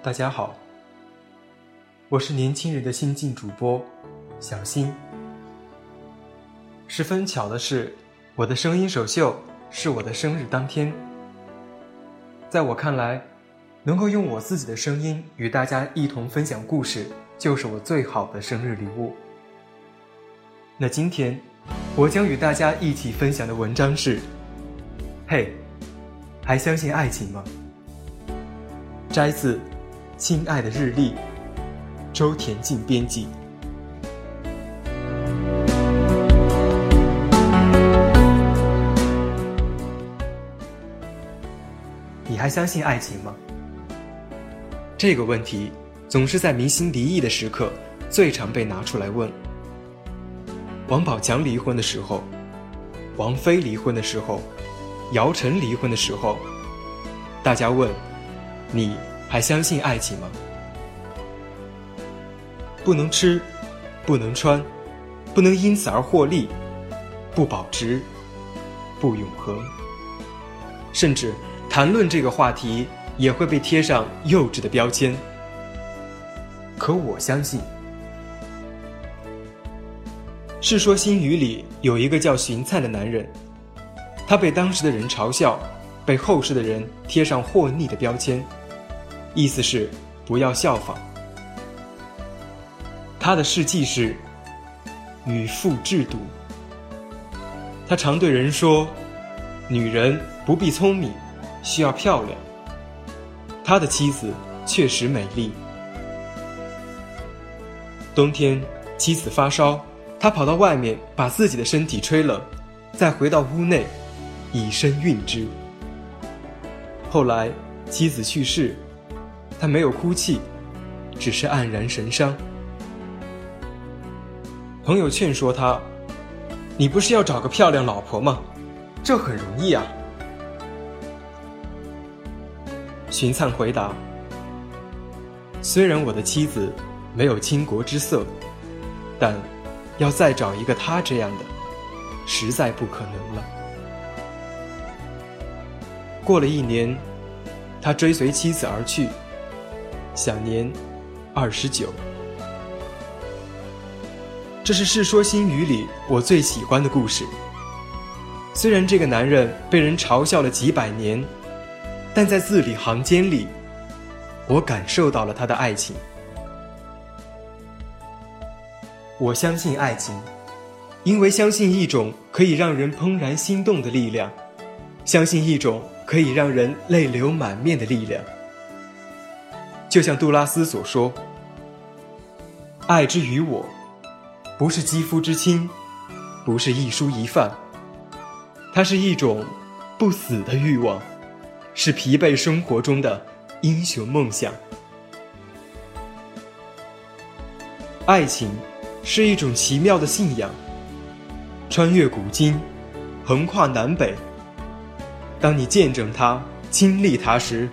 大家好，我是年轻人的新晋主播小新。十分巧的是，我的声音首秀是我的生日当天。在我看来，能够用我自己的声音与大家一同分享故事，就是我最好的生日礼物。那今天，我将与大家一起分享的文章是：嘿，还相信爱情吗？摘自。亲爱的日历，周田静编辑。你还相信爱情吗？这个问题总是在明星离异的时刻最常被拿出来问。王宝强离婚的时候，王菲离婚的时候，姚晨离婚的时候，大家问你。还相信爱情吗？不能吃，不能穿，不能因此而获利，不保值，不永恒。甚至谈论这个话题也会被贴上幼稚的标签。可我相信，《世说新语》里有一个叫荀灿的男人，他被当时的人嘲笑，被后世的人贴上祸逆的标签。意思是不要效仿。他的事迹是与父制毒。他常对人说：“女人不必聪明，需要漂亮。”他的妻子确实美丽。冬天，妻子发烧，他跑到外面把自己的身体吹冷，再回到屋内，以身熨之。后来，妻子去世。他没有哭泣，只是黯然神伤。朋友劝说他：“你不是要找个漂亮老婆吗？这很容易啊。”荀灿回答：“虽然我的妻子没有倾国之色，但要再找一个她这样的，实在不可能了。”过了一年，他追随妻子而去。享年二十九。这是《世说新语》里我最喜欢的故事。虽然这个男人被人嘲笑了几百年，但在字里行间里，我感受到了他的爱情。我相信爱情，因为相信一种可以让人怦然心动的力量，相信一种可以让人泪流满面的力量。就像杜拉斯所说：“爱之于我，不是肌肤之亲，不是一蔬一饭，它是一种不死的欲望，是疲惫生活中的英雄梦想。爱情是一种奇妙的信仰，穿越古今，横跨南北。当你见证它、经历它时。”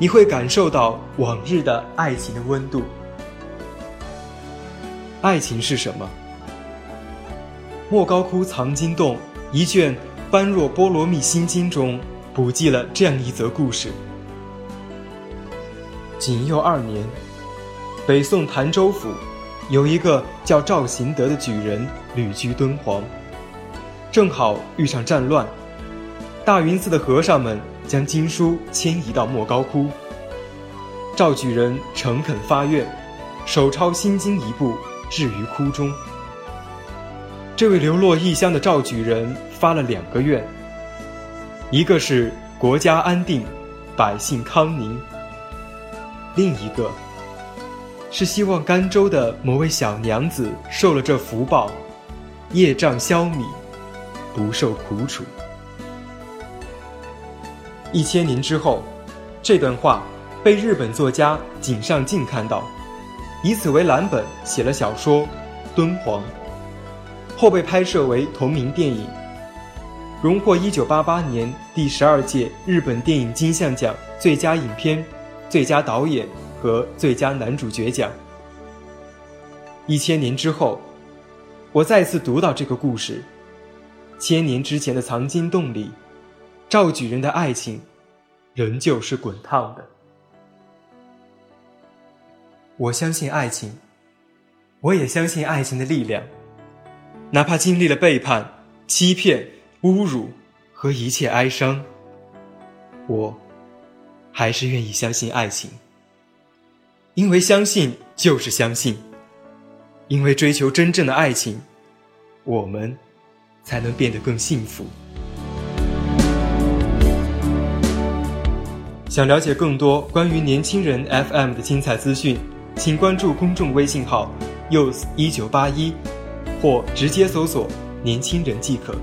你会感受到往日的爱情的温度。爱情是什么？莫高窟藏经洞一卷《般若波罗蜜心经》中补记了这样一则故事：景佑二年，北宋潭州府有一个叫赵行德的举人旅居敦煌，正好遇上战乱，大云寺的和尚们。将经书迁移到莫高窟。赵举人诚恳发愿，手抄心经一部，置于窟中。这位流落异乡的赵举人发了两个愿，一个是国家安定，百姓康宁；另一个是希望甘州的某位小娘子受了这福报，业障消弭，不受苦楚。一千年之后，这段话被日本作家井上靖看到，以此为蓝本写了小说《敦煌》，后被拍摄为同名电影，荣获一九八八年第十二届日本电影金像奖最佳影片、最佳导演和最佳男主角奖。一千年之后，我再次读到这个故事，千年之前的藏经洞里。赵举人的爱情，仍旧是滚烫的。我相信爱情，我也相信爱情的力量。哪怕经历了背叛、欺骗、侮辱和一切哀伤，我还是愿意相信爱情。因为相信就是相信，因为追求真正的爱情，我们才能变得更幸福。想了解更多关于年轻人 FM 的精彩资讯，请关注公众微信号 “use 一九八一，或直接搜索“年轻人”即可。